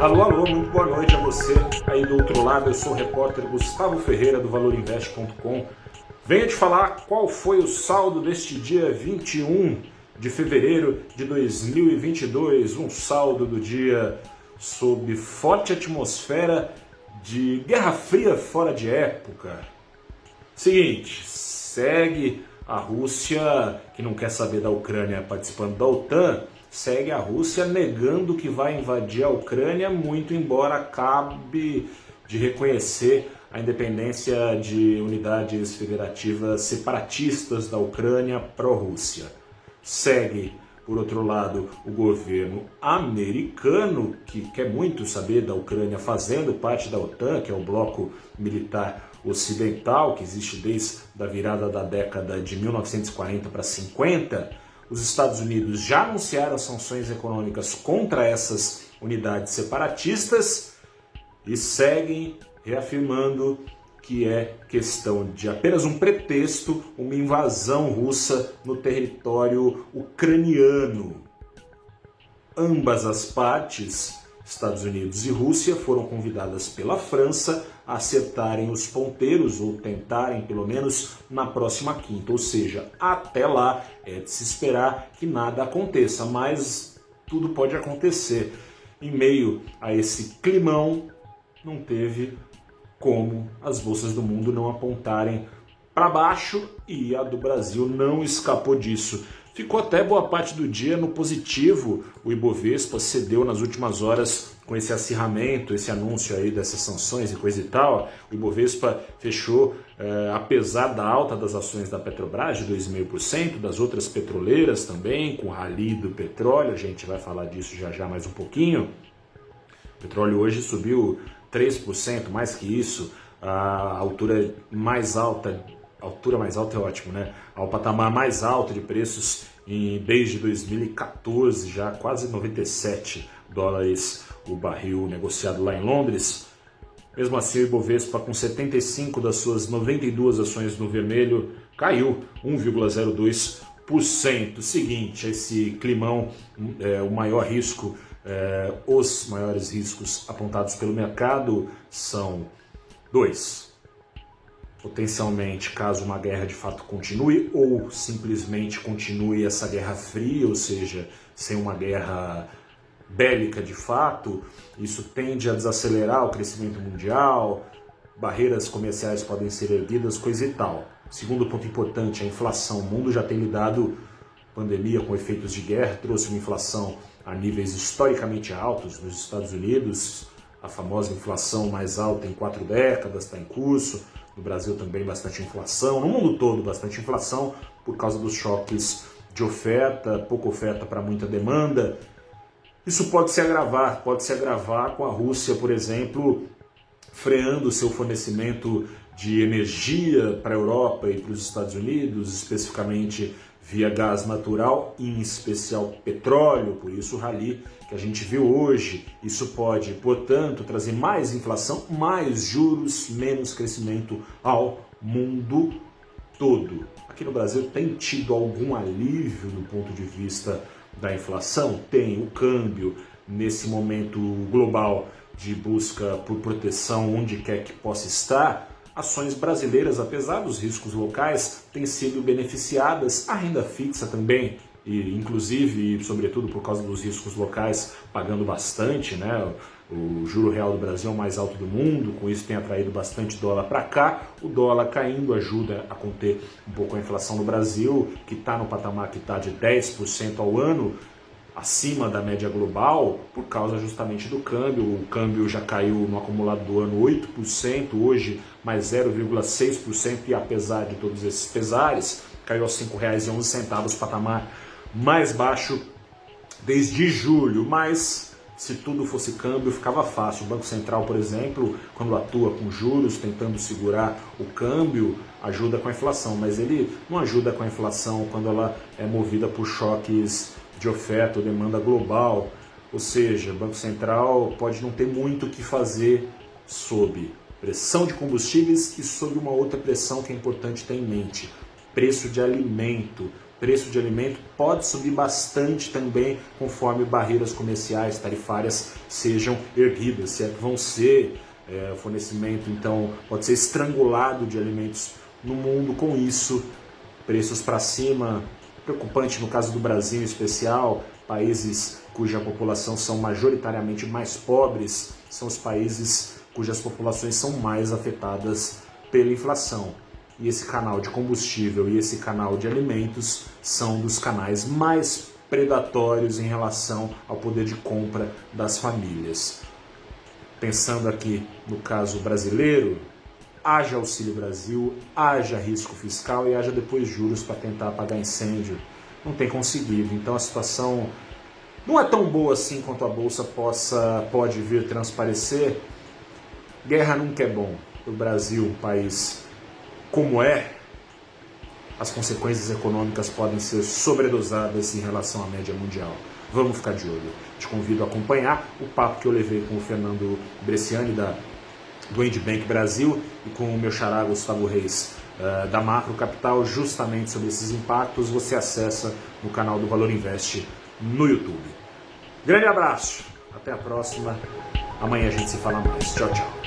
Alô, alô, muito boa noite a você aí do outro lado. Eu sou o repórter Gustavo Ferreira do ValorInvest.com. Venho te falar qual foi o saldo deste dia 21 de fevereiro de 2022. Um saldo do dia sob forte atmosfera de Guerra Fria fora de época. Seguinte, segue a Rússia, que não quer saber da Ucrânia participando da OTAN, segue a Rússia negando que vai invadir a Ucrânia, muito embora acabe de reconhecer a independência de unidades federativas separatistas da Ucrânia pró-Rússia. Segue, por outro lado, o governo americano, que quer muito saber da Ucrânia fazendo parte da OTAN, que é o bloco militar ocidental que existe desde a virada da década de 1940 para 50 os Estados Unidos já anunciaram sanções econômicas contra essas unidades separatistas e seguem reafirmando que é questão de apenas um pretexto, uma invasão russa no território ucraniano. Ambas as partes Estados Unidos e Rússia foram convidadas pela França a acertarem os ponteiros, ou tentarem pelo menos na próxima quinta. Ou seja, até lá é de se esperar que nada aconteça, mas tudo pode acontecer. Em meio a esse climão, não teve como as bolsas do mundo não apontarem para baixo e a do Brasil não escapou disso. Ficou até boa parte do dia no positivo. O Ibovespa cedeu nas últimas horas com esse acirramento, esse anúncio aí dessas sanções e coisa e tal. O Ibovespa fechou, eh, apesar da alta das ações da Petrobras, de 2,5%, das outras petroleiras também, com o rally do petróleo. A gente vai falar disso já já mais um pouquinho. O petróleo hoje subiu 3%, mais que isso. A altura mais alta altura mais alta é ótimo, né? Ao patamar mais alto de preços em, desde 2014, já quase 97 dólares o barril negociado lá em Londres. Mesmo assim, o Ibovespa, com 75 das suas 92 ações no vermelho, caiu 1,02%. Seguinte, esse climão, é, o maior risco, é, os maiores riscos apontados pelo mercado são dois potencialmente, caso uma guerra de fato continue, ou simplesmente continue essa guerra fria, ou seja, sem uma guerra bélica de fato, isso tende a desacelerar o crescimento mundial, barreiras comerciais podem ser erguidas, coisa e tal. Segundo ponto importante, a inflação. O mundo já tem lidado pandemia com efeitos de guerra, trouxe uma inflação a níveis historicamente altos nos Estados Unidos, a famosa inflação mais alta em quatro décadas está em curso. No Brasil também bastante inflação, no mundo todo bastante inflação por causa dos choques de oferta, pouca oferta para muita demanda. Isso pode se agravar, pode se agravar com a Rússia, por exemplo, freando seu fornecimento de energia para a Europa e para os Estados Unidos, especificamente via gás natural, em especial petróleo, por isso o rally que a gente viu hoje. Isso pode, portanto, trazer mais inflação, mais juros, menos crescimento ao mundo todo. Aqui no Brasil tem tido algum alívio do ponto de vista da inflação? Tem o câmbio nesse momento global de busca por proteção onde quer que possa estar Ações brasileiras, apesar dos riscos locais, têm sido beneficiadas, a renda fixa também, e inclusive e sobretudo por causa dos riscos locais, pagando bastante, né? O juro real do Brasil é o mais alto do mundo, com isso tem atraído bastante dólar para cá. O dólar caindo ajuda a conter um pouco a inflação no Brasil, que está no patamar que está de 10% ao ano, acima da média global por causa justamente do câmbio. O câmbio já caiu no acumulado do ano 8%, hoje mais 0,6% e apesar de todos esses pesares, caiu a R$ 5,11, patamar mais baixo desde julho, mas se tudo fosse câmbio ficava fácil. O Banco Central, por exemplo, quando atua com juros, tentando segurar o câmbio, ajuda com a inflação, mas ele não ajuda com a inflação quando ela é movida por choques de oferta ou demanda global, ou seja, o Banco Central pode não ter muito o que fazer sob pressão de combustíveis e sob uma outra pressão que é importante ter em mente, preço de alimento. preço de alimento pode subir bastante também conforme barreiras comerciais, tarifárias sejam erguidas, se é que vão ser é, fornecimento, então pode ser estrangulado de alimentos no mundo. Com isso, preços para cima, preocupante no caso do Brasil em especial, países cuja população são majoritariamente mais pobres, são os países cujas populações são mais afetadas pela inflação e esse canal de combustível e esse canal de alimentos são dos canais mais predatórios em relação ao poder de compra das famílias. Pensando aqui no caso brasileiro, haja Auxílio Brasil, haja risco fiscal e haja depois juros para tentar apagar incêndio. Não tem conseguido. Então a situação não é tão boa assim quanto a bolsa possa pode vir transparecer. Guerra nunca é bom. O Brasil, um país como é, as consequências econômicas podem ser sobredosadas em relação à média mundial. Vamos ficar de olho. Te convido a acompanhar o papo que eu levei com o Fernando Bresciani da do Bank Brasil e com o meu xará Gustavo Reis uh, da Macro Capital, justamente sobre esses impactos, você acessa no canal do Valor Invest no YouTube. Grande abraço, até a próxima. Amanhã a gente se fala mais. Tchau, tchau.